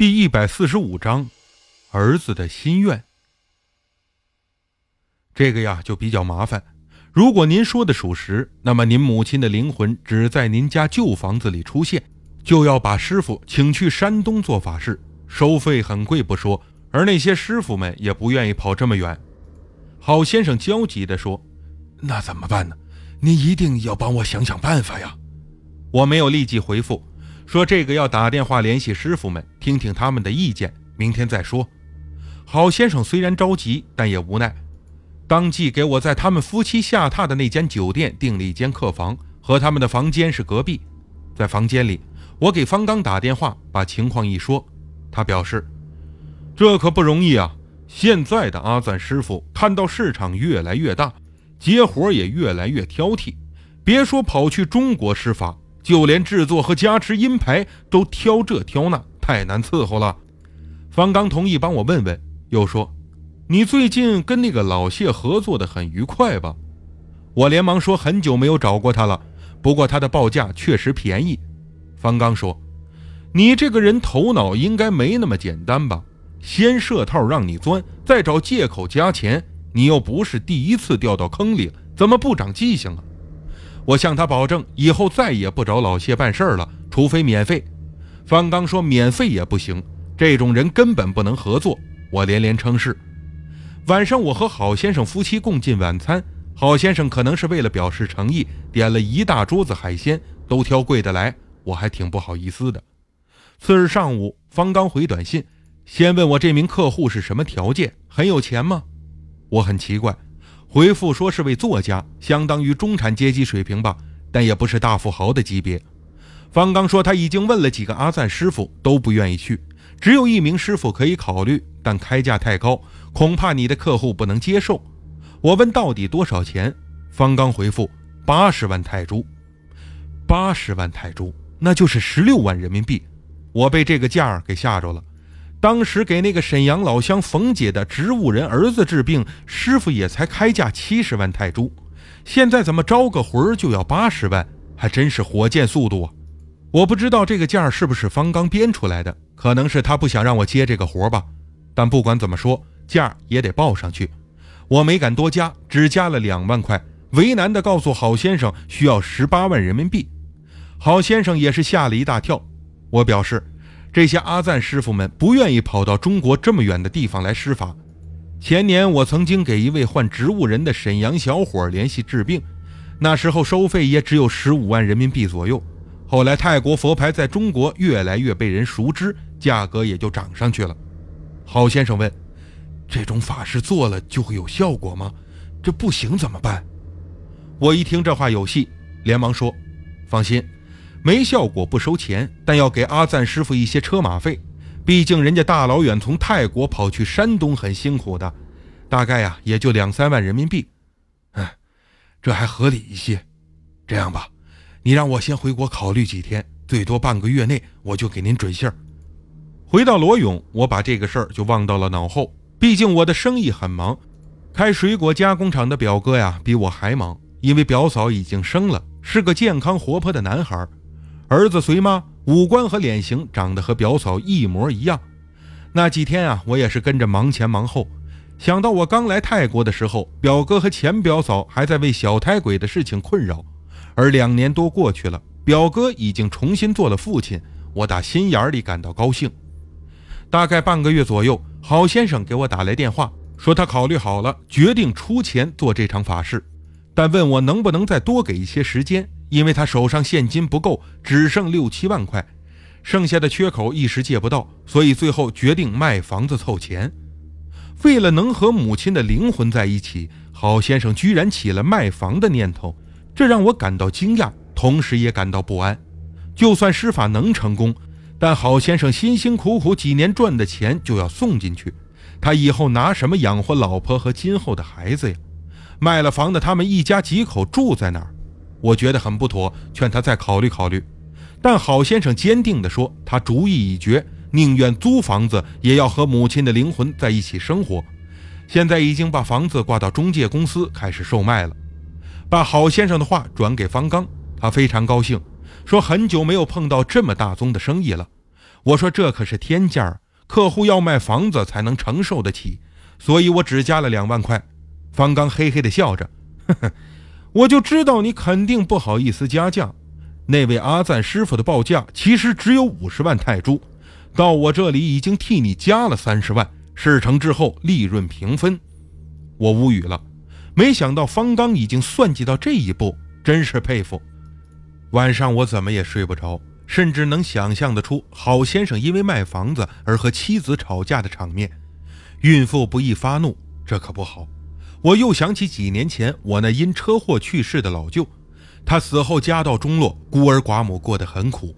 第一百四十五章，儿子的心愿。这个呀就比较麻烦。如果您说的属实，那么您母亲的灵魂只在您家旧房子里出现，就要把师傅请去山东做法事，收费很贵不说，而那些师傅们也不愿意跑这么远。郝先生焦急地说：“那怎么办呢？您一定要帮我想想办法呀！”我没有立即回复。说这个要打电话联系师傅们，听听他们的意见，明天再说。郝先生虽然着急，但也无奈，当即给我在他们夫妻下榻的那间酒店订了一间客房，和他们的房间是隔壁。在房间里，我给方刚打电话，把情况一说，他表示：“这可不容易啊！现在的阿赞师傅看到市场越来越大，接活也越来越挑剔，别说跑去中国施法。”就连制作和加持阴牌都挑这挑那，太难伺候了。方刚同意帮我问问，又说：“你最近跟那个老谢合作的很愉快吧？”我连忙说：“很久没有找过他了，不过他的报价确实便宜。”方刚说：“你这个人头脑应该没那么简单吧？先设套让你钻，再找借口加钱，你又不是第一次掉到坑里，怎么不长记性啊？”我向他保证，以后再也不找老谢办事儿了，除非免费。方刚说免费也不行，这种人根本不能合作。我连连称是。晚上，我和郝先生夫妻共进晚餐。郝先生可能是为了表示诚意，点了一大桌子海鲜，都挑贵的来，我还挺不好意思的。次日上午，方刚回短信，先问我这名客户是什么条件，很有钱吗？我很奇怪。回复说是位作家，相当于中产阶级水平吧，但也不是大富豪的级别。方刚说他已经问了几个阿赞师傅，都不愿意去，只有一名师傅可以考虑，但开价太高，恐怕你的客户不能接受。我问到底多少钱，方刚回复八十万泰铢。八十万泰铢，那就是十六万人民币。我被这个价儿给吓着了。当时给那个沈阳老乡冯姐的植物人儿子治病，师傅也才开价七十万泰铢，现在怎么招个魂儿就要八十万，还真是火箭速度啊！我不知道这个价是不是方刚编出来的，可能是他不想让我接这个活吧。但不管怎么说，价也得报上去。我没敢多加，只加了两万块，为难地告诉郝先生需要十八万人民币。郝先生也是吓了一大跳。我表示。这些阿赞师傅们不愿意跑到中国这么远的地方来施法。前年我曾经给一位患植物人的沈阳小伙联系治病，那时候收费也只有十五万人民币左右。后来泰国佛牌在中国越来越被人熟知，价格也就涨上去了。郝先生问：“这种法事做了就会有效果吗？这不行怎么办？”我一听这话有戏，连忙说：“放心。”没效果不收钱，但要给阿赞师傅一些车马费，毕竟人家大老远从泰国跑去山东很辛苦的，大概呀也就两三万人民币。嗯，这还合理一些。这样吧，你让我先回国考虑几天，最多半个月内我就给您准信儿。回到罗永，我把这个事儿就忘到了脑后。毕竟我的生意很忙，开水果加工厂的表哥呀比我还忙，因为表嫂已经生了，是个健康活泼的男孩。儿子随妈，五官和脸型长得和表嫂一模一样。那几天啊，我也是跟着忙前忙后。想到我刚来泰国的时候，表哥和前表嫂还在为小胎鬼的事情困扰，而两年多过去了，表哥已经重新做了父亲，我打心眼里感到高兴。大概半个月左右，郝先生给我打来电话，说他考虑好了，决定出钱做这场法事，但问我能不能再多给一些时间。因为他手上现金不够，只剩六七万块，剩下的缺口一时借不到，所以最后决定卖房子凑钱。为了能和母亲的灵魂在一起，郝先生居然起了卖房的念头，这让我感到惊讶，同时也感到不安。就算施法能成功，但郝先生辛辛苦苦几年赚的钱就要送进去，他以后拿什么养活老婆和今后的孩子呀？卖了房的，他们一家几口住在哪儿？我觉得很不妥，劝他再考虑考虑。但郝先生坚定地说：“他主意已决，宁愿租房子，也要和母亲的灵魂在一起生活。现在已经把房子挂到中介公司开始售卖了。”把郝先生的话转给方刚，他非常高兴，说：“很久没有碰到这么大宗的生意了。我说这可是天价，客户要卖房子才能承受得起，所以我只加了两万块。方刚嘿嘿的笑着，呵呵，我就知道你肯定不好意思加价。那位阿赞师傅的报价其实只有五十万泰铢，到我这里已经替你加了三十万，事成之后利润平分。我无语了，没想到方刚已经算计到这一步，真是佩服。晚上我怎么也睡不着。甚至能想象得出郝先生因为卖房子而和妻子吵架的场面。孕妇不易发怒，这可不好。我又想起几年前我那因车祸去世的老舅，他死后家道中落，孤儿寡母过得很苦。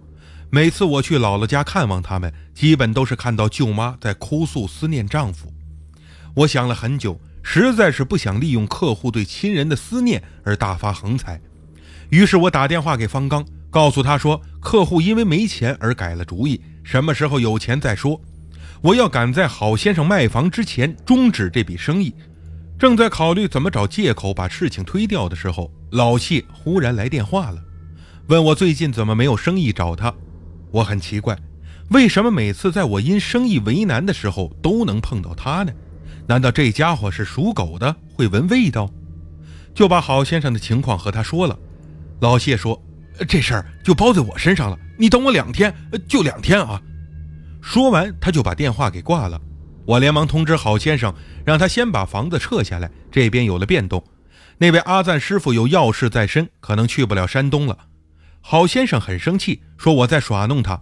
每次我去姥姥家看望他们，基本都是看到舅妈在哭诉思念丈夫。我想了很久，实在是不想利用客户对亲人的思念而大发横财，于是我打电话给方刚。告诉他说，客户因为没钱而改了主意，什么时候有钱再说。我要赶在郝先生卖房之前终止这笔生意。正在考虑怎么找借口把事情推掉的时候，老谢忽然来电话了，问我最近怎么没有生意找他。我很奇怪，为什么每次在我因生意为难的时候都能碰到他呢？难道这家伙是属狗的，会闻味道？就把郝先生的情况和他说了。老谢说。这事儿就包在我身上了，你等我两天，就两天啊！说完，他就把电话给挂了。我连忙通知郝先生，让他先把房子撤下来。这边有了变动，那位阿赞师傅有要事在身，可能去不了山东了。郝先生很生气，说我在耍弄他。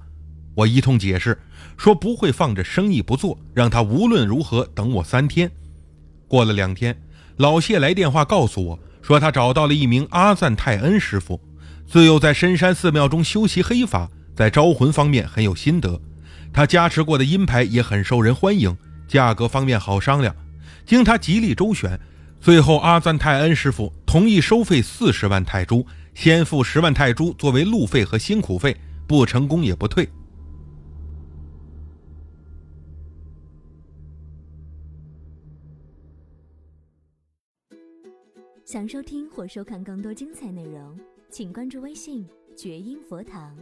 我一通解释，说不会放着生意不做，让他无论如何等我三天。过了两天，老谢来电话告诉我说，他找到了一名阿赞泰恩师傅。自幼在深山寺庙中修习黑法，在招魂方面很有心得。他加持过的阴牌也很受人欢迎，价格方面好商量。经他极力周旋，最后阿赞泰恩师傅同意收费四十万泰铢，先付十万泰铢作为路费和辛苦费，不成功也不退。想收听或收看更多精彩内容。请关注微信“觉音佛堂”。